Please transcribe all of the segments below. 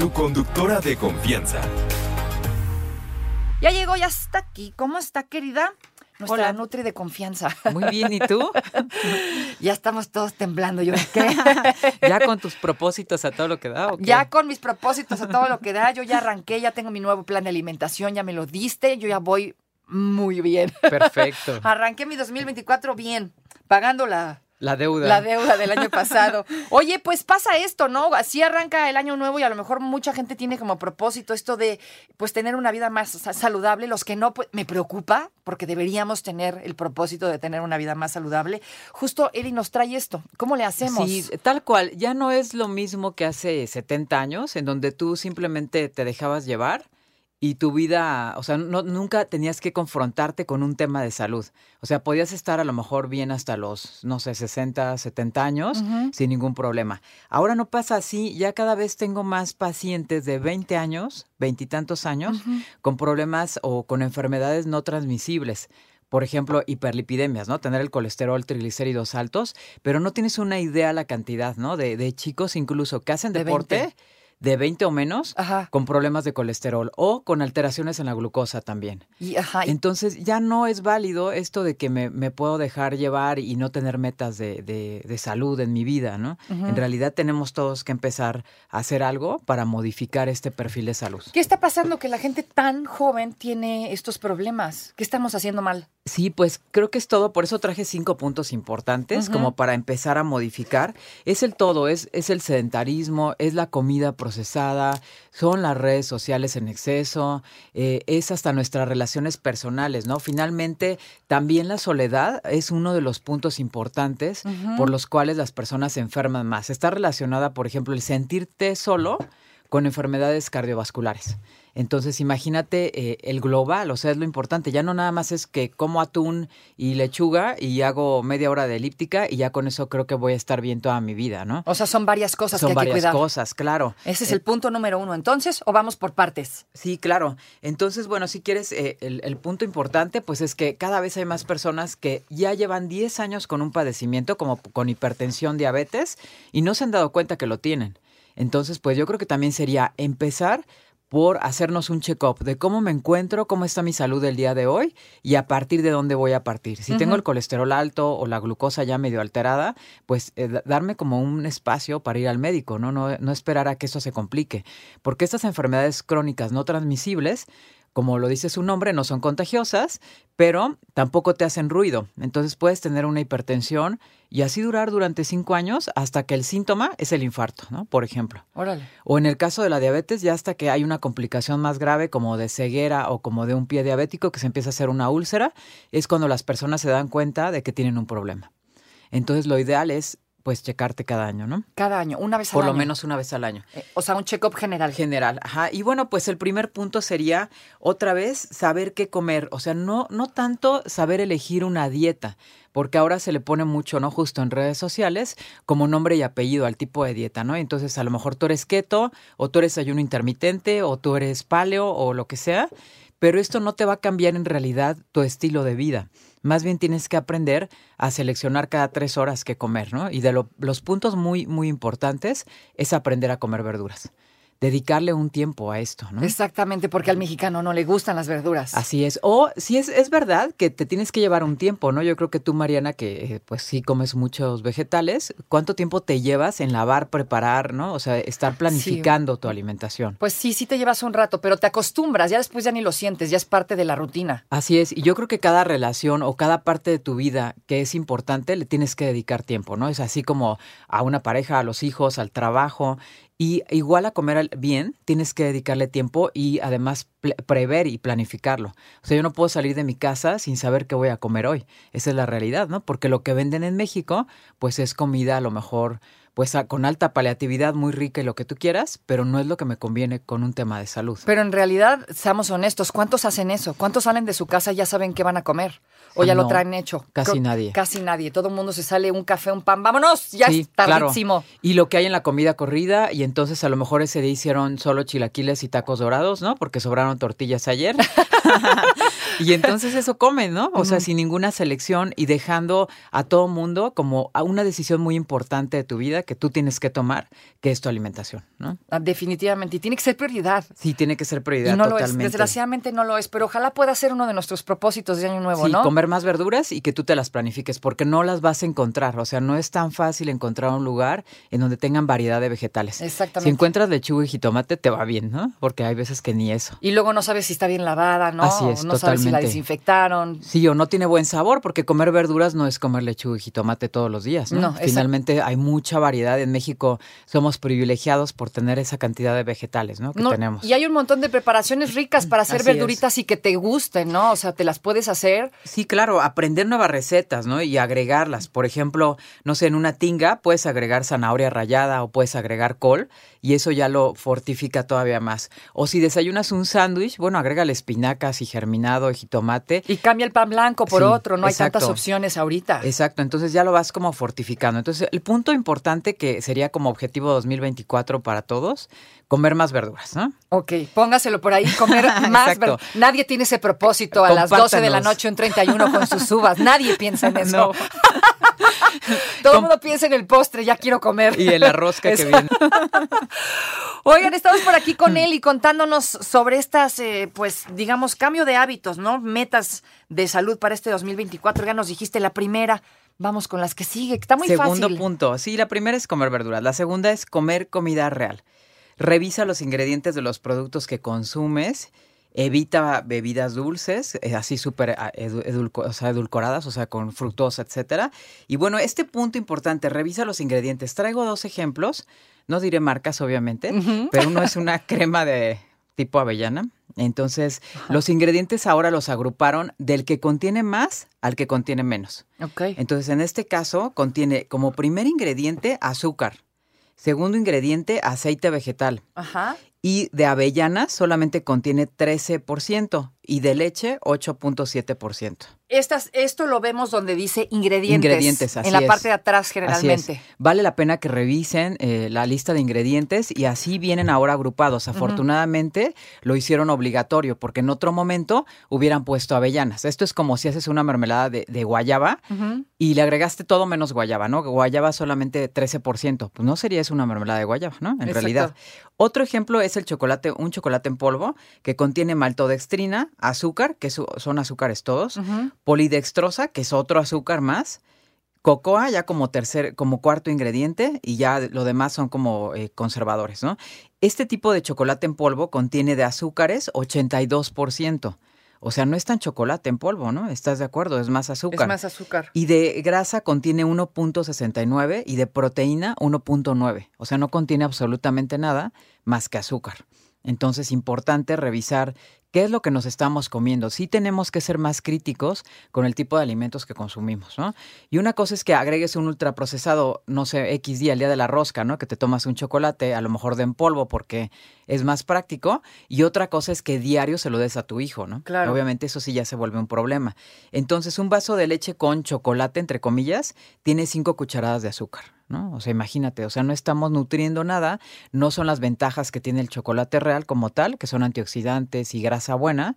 tu conductora de confianza. Ya llegó, ya está aquí. ¿Cómo está, querida? Nuestra Hola. Nutri de confianza. Muy bien, ¿y tú? ya estamos todos temblando. Yo, ¿qué? ¿Ya con tus propósitos a todo lo que da o qué? Ya con mis propósitos a todo lo que da, yo ya arranqué, ya tengo mi nuevo plan de alimentación, ya me lo diste, yo ya voy muy bien. Perfecto. Arranqué mi 2024 bien, pagando la, La deuda. la deuda del año pasado. Oye, pues pasa esto, ¿no? Así arranca el año nuevo y a lo mejor mucha gente tiene como propósito esto de pues tener una vida más sa- saludable. Los que no, pues me preocupa porque deberíamos tener el propósito de tener una vida más saludable. Justo Eli nos trae esto. ¿Cómo le hacemos? Sí, tal cual. Ya no es lo mismo que hace 70 años, en donde tú simplemente te dejabas llevar y tu vida, o sea, no, nunca tenías que confrontarte con un tema de salud. O sea, podías estar a lo mejor bien hasta los, no sé, 60, 70 años sin ningún problema. Ahora no pasa así, ya cada vez tengo más pacientes de 20 años, veintitantos años, con problemas o con enfermedades no transmisibles por ejemplo, hiperlipidemias, ¿no? Tener el colesterol, triglicéridos altos, pero no tienes una idea la cantidad, ¿no? De, de chicos incluso que hacen De deporte 20. De 20 o menos Ajá. con problemas de colesterol o con alteraciones en la glucosa también. Y, ajá, y- Entonces ya no es válido esto de que me, me puedo dejar llevar y no tener metas de, de- de salud en mi vida, ¿no? En realidad tenemos todos que empezar a hacer algo para modificar este perfil de salud. ¿Qué está pasando que la gente tan joven tiene estos problemas? ¿Qué estamos haciendo mal? Sí, pues creo que es todo, por eso traje cinco puntos importantes como para empezar a modificar. Es el todo, es, es el sedentarismo, es la comida procesada, son las redes sociales en exceso, eh, es hasta nuestras relaciones personales, ¿no? Finalmente, también la soledad es uno de los puntos importantes por los cuales las personas se enferman más. Está relacionada, por ejemplo, el sentirte solo con enfermedades cardiovasculares. Entonces, imagínate eh, el global, o sea, es lo importante. Ya no nada más es que como atún y lechuga y hago media hora de elíptica y ya con eso creo que voy a estar bien toda mi vida, ¿no? O sea, son varias cosas Son que hay que varias cuidar. cosas, claro. Ese es Eh, el punto número uno. Entonces, ¿o vamos por partes? Sí, claro. Entonces, bueno, si quieres, eh, el, el punto importante, pues es que cada vez hay más personas que ya llevan 10 años con un padecimiento, como con hipertensión, diabetes, y no se han dado cuenta que lo tienen. Entonces, pues yo creo que también sería empezar por hacernos un check-up de cómo me encuentro, cómo está mi salud el día de hoy y a partir de dónde voy a partir. Si tengo el colesterol alto o la glucosa ya medio alterada, pues eh, da- darme como un espacio para ir al médico, ¿no? No, no esperar a que eso se complique. Porque estas enfermedades crónicas no transmisibles, como lo dice su nombre, no son contagiosas, pero tampoco te hacen ruido. Entonces puedes tener una hipertensión y así durar durante cinco años hasta que el síntoma es el infarto, ¿no? Por ejemplo. Órale. O en el caso de la diabetes, ya hasta que hay una complicación más grave como de ceguera o como de un pie diabético que se empieza a hacer una úlcera, es cuando las personas se dan cuenta de que tienen un problema. Entonces lo ideal es pues checarte cada año, ¿no? Cada año, una vez al Por lo año. menos una vez al año. Eh, O sea, un check-up general. General, ajá. Y bueno, pues el primer punto sería otra vez saber qué comer. O sea, no, no tanto saber elegir una dieta, porque ahora se le pone mucho, ¿no? Justo en redes sociales, como nombre y apellido al tipo de dieta, ¿no? Entonces, a lo mejor tú eres keto, o tú eres ayuno intermitente, o tú eres paleo, o lo que sea, pero esto no te va a cambiar en realidad tu estilo de vida. Más bien tienes que aprender a seleccionar cada tres horas qué comer, ¿no? Y de lo- los puntos muy, muy importantes es aprender a comer verduras. Dedicarle un tiempo a esto, ¿no? Exactamente, porque al mexicano no le gustan las verduras. Así es. O sí es, es verdad que te tienes que llevar un tiempo, ¿no? Yo creo que tú, Mariana, que eh, pues sí comes muchos vegetales, ¿cuánto tiempo te llevas en lavar, preparar, ¿no? O sea, estar planificando tu alimentación. Pues sí, sí te llevas un rato, pero te acostumbras, ya después ya ni lo sientes, ya es parte de la rutina. Así es, y yo creo que cada relación o cada parte de tu vida que es importante le tienes que dedicar tiempo, ¿no? Es así como a una pareja, a los hijos, al trabajo. Y igual a comer bien, tienes que dedicarle tiempo y además prever y planificarlo. O sea, yo no puedo salir de mi casa sin saber qué voy a comer hoy. Esa es la realidad, ¿no? Porque lo que venden en México, pues es comida a lo mejor, pues con alta paliatividad, muy rica y lo que tú quieras, pero no es lo que me conviene con un tema de salud. Pero en realidad, seamos honestos, ¿cuántos hacen eso? ¿Cuántos salen de su casa y ya saben qué van a comer? ¿O ya lo traen hecho? casi Creo- nadie. Casi nadie. Todo el mundo se sale un café, un pan. ¡Vámonos! Ya Sí, es claro. Y lo que hay en la comida corrida, y entonces a lo mejor ese día hicieron solo chilaquiles y tacos dorados, ¿no? Porque sobraron tortillas ayer. y entonces eso comen, ¿no? O sea, sin ninguna selección y dejando a todo mundo como a una decisión muy importante de tu vida que tú tienes que tomar, que es tu alimentación, ¿no? Ah, Definitivamente. Y tiene que ser prioridad. Sí, tiene que ser prioridad Y no lo es. totalmente. Desgraciadamente no lo es. Pero ojalá pueda ser uno de nuestros propósitos de Año Nuevo, Sí, ¿no? comer más verduras y que tú te las planifiques, porque no las vas a encontrar. O sea, no es tan fácil encontrar un lugar en donde tengan variedad de vegetales. Exactamente. Si encuentras lechuga y jitomate, te va bien, ¿no? Porque hay veces que ni eso. Y luego no sabes si está bien lavada, ¿no? Así es, no sabes si la desinfectaron. Sí, o no tiene buen sabor, porque comer verduras no es comer lechuga y jitomate todos los días, ¿no? No. Finalmente hay mucha variedad. En México somos privilegiados por tener esa cantidad de vegetales, ¿no? Que No, tenemos. Y hay un montón de preparaciones ricas para hacer Así verduritas y que te gusten, ¿no? O sea, te las puedes hacer. Sí, claro, aprender nuevas recetas, ¿no? Y agregarlas. Por ejemplo, no sé, en una tinga puedes agregar zanahoria rallada o puedes agregar col y eso ya lo fortifica todavía más. O si desayunas un sándwich, bueno, agrégale espinacas y germinado y jitomate. Y cambia el pan blanco por Sí, otro. No hay tantas opciones ahorita. Exacto, entonces ya lo vas como fortificando. Entonces, el punto importante que sería como objetivo 2024 para todos, comer más verduras, ¿no? Ok, póngaselo por ahí, comer más. Exacto. ver- Nadie tiene ese propósito a las 12 de la noche, un 31 con sus uvas. Nadie piensa en eso. No. Todo el mundo piensa en el postre, ya quiero comer. Y en la rosca que viene. Oigan, estamos por aquí con él y contándonos sobre estas, eh, pues, digamos, cambio de hábitos, ¿no? Metas de salud para este 2024. Ya nos dijiste la primera. Vamos con las que sigue, que está muy Segundo fácil. punto. Sí, la primera es comer verduras. La segunda es comer comida real. Revisa los ingredientes de los productos que consumes. Evita bebidas dulces, eh, así súper ah, edu- edulco- o sea, edulcoradas, o sea, con fructosa, etcétera. Y bueno, este punto importante, revisa los ingredientes. Traigo dos ejemplos. No diré marcas, obviamente, pero uno es una crema de tipo avellana. Entonces, los ingredientes ahora los agruparon del que contiene más al que contiene menos. Ok. Entonces, en este caso, contiene como primer ingrediente azúcar, segundo ingrediente aceite vegetal Ajá. Y de avellana solamente contiene 13% y de leche 8.7%. Estas, esto lo vemos donde dice ingredientes. Ingredientes, así En la es. parte de atrás, generalmente. Vale la pena que revisen eh, la lista de ingredientes y así vienen ahora agrupados. Afortunadamente lo hicieron obligatorio porque en otro momento hubieran puesto avellanas. Esto es como si haces una mermelada de, de guayaba y le agregaste todo menos guayaba, ¿no? Guayaba solamente 13%. Pues no sería eso una mermelada de guayaba, ¿no? En Exacto. realidad. Otro ejemplo es el chocolate, un chocolate en polvo que contiene maltodextrina, azúcar, que son azúcares todos, polidextrosa, que es otro azúcar más, cocoa ya como tercer, como cuarto ingrediente y ya lo demás son como eh, conservadores, ¿no? Este tipo de chocolate en polvo contiene de azúcares 82%. O sea, no es tan chocolate en polvo, ¿no? ¿Estás de acuerdo? Es más azúcar. Es más azúcar. Y de grasa contiene 1.69 y de proteína 1.9. O sea, no contiene absolutamente nada más que azúcar. Entonces, importante revisar qué es lo que nos estamos comiendo. Sí tenemos que ser más críticos con el tipo de alimentos que consumimos, ¿no? Y una cosa es que agregues un ultraprocesado, no sé, X día, el día de la rosca, ¿no? Que te tomas un chocolate, a lo mejor de en polvo porque es más práctico. Y otra cosa es que diario se lo des a tu hijo, ¿no? Claro. Obviamente eso sí ya se vuelve un problema. Entonces, un vaso de leche con chocolate, entre comillas, tiene cinco cucharadas de azúcar, ¿no? O sea, imagínate, o sea, no estamos nutriendo nada, no son las ventajas que tiene el chocolate real como tal, que son antioxidantes y grasa buena,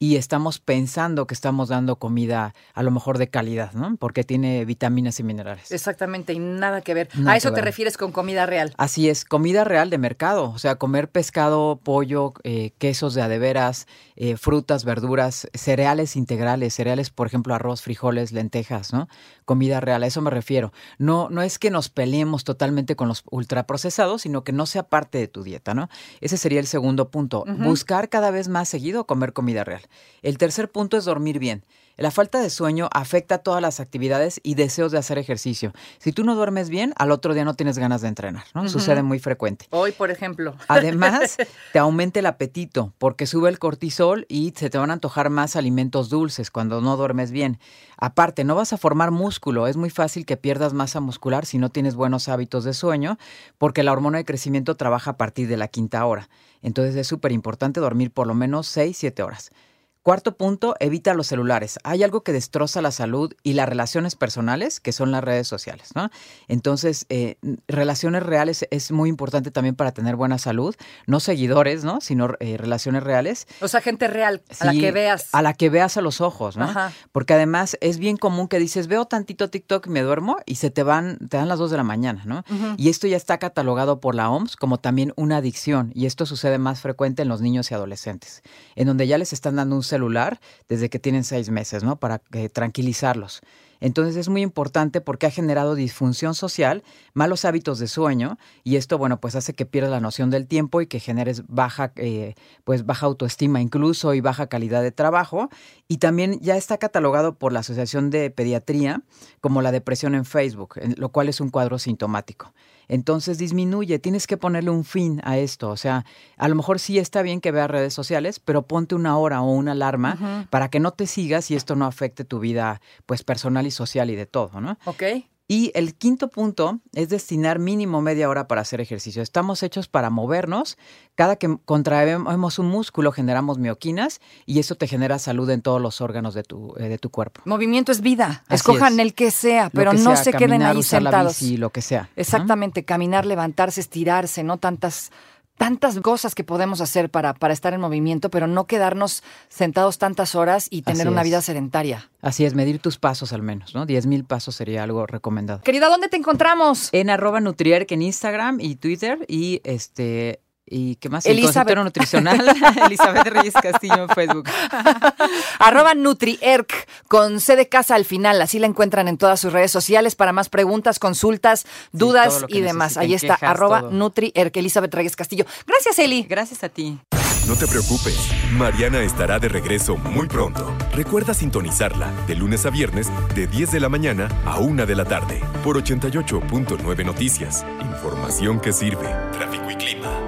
y estamos pensando que estamos dando comida a lo mejor de calidad, ¿no? Porque tiene vitaminas y minerales. Exactamente, y nada que ver. Nada a eso te ver. refieres con comida real. Así es, comida real de mercado, o sea, comer pescado, pollo, eh, quesos de adeveras, eh, frutas, verduras, cereales integrales, cereales, por ejemplo, arroz, frijoles, lentejas, ¿no? Comida real, a eso me refiero. No, no es que nos peleemos totalmente con los ultraprocesados, sino que no sea parte de tu dieta, ¿no? Ese sería el segundo punto, buscar cada vez más seguido comer comida real. El tercer punto es dormir bien. La falta de sueño afecta todas las actividades y deseos de hacer ejercicio. Si tú no duermes bien, al otro día no tienes ganas de entrenar, ¿no? Sucede muy frecuente. Hoy, por ejemplo. Además, te aumenta el apetito porque sube el cortisol y se te van a antojar más alimentos dulces cuando no duermes bien. Aparte, no vas a formar músculo. Es muy fácil que pierdas masa muscular si no tienes buenos hábitos de sueño porque la hormona de crecimiento trabaja a partir de la quinta hora. Entonces es súper importante dormir por lo menos 6, 7 horas. Cuarto punto, evita los celulares. Hay algo que destroza la salud y las relaciones personales, que son las redes sociales, ¿no? Entonces, eh, relaciones reales es muy importante también para tener buena salud. No seguidores, ¿no? Sino eh, relaciones reales. O sea, gente real, a la que veas. A la que veas a los ojos, ¿no? Ajá. Porque además es bien común que dices, veo tantito TikTok y me duermo y se te van, te dan las dos de la mañana, ¿no? Y esto ya está catalogado por la OMS como también una adicción. Y esto sucede más frecuente en los niños y adolescentes, en donde ya les están dando un celular desde que tienen seis meses, ¿no? Para eh, tranquilizarlos. Entonces es muy importante porque ha generado disfunción social, malos hábitos de sueño y esto, bueno, pues hace que pierdas la noción del tiempo y que generes baja, eh, pues baja autoestima incluso y baja calidad de trabajo. Y también ya está catalogado por la Asociación de Pediatría como la depresión en Facebook, lo cual es un cuadro sintomático. Entonces disminuye, tienes que ponerle un fin a esto. O sea, a lo mejor sí está bien que veas redes sociales, pero ponte una hora o una alarma para que no te sigas y esto no afecte tu vida pues personal y social y de todo, ¿no? ¿Ok? Y el quinto punto es destinar mínimo media hora para hacer ejercicio. Estamos hechos para movernos. Cada que contraemos un músculo generamos mioquinas y eso te genera salud en todos los órganos de tu, eh, de tu cuerpo. Movimiento es vida. Así Escojan es. el que sea, pero que no sea, se queden ahí usar la sentados. bici, lo que sea. ¿no? Exactamente, caminar, levantarse, estirarse, no tantas tantas cosas que podemos hacer para, para estar en movimiento, pero no quedarnos sentados tantas horas y tener Así una es. vida sedentaria. Así es, medir tus pasos al menos, ¿no? 10 mil pasos sería algo recomendado. Querida, ¿dónde te encontramos? En arroba Nutrierc en Instagram y Twitter y este... ¿Y qué más? Elizabeth. El consultorio nutricional. Elizabeth Reyes Castillo en Facebook. Arroba NutriErc con C de casa al final. Así la encuentran en todas sus redes sociales para más preguntas, consultas, dudas y demás. Ahí está, quejas, arroba todo. NutriErc, Elizabeth Reyes Castillo. Gracias, Eli. Gracias a ti. No te preocupes, Mariana estará de regreso muy pronto. Recuerda sintonizarla de lunes a viernes de 10 de la mañana a 1 de la tarde por 88.9 Noticias. Información que sirve. Tráfico y clima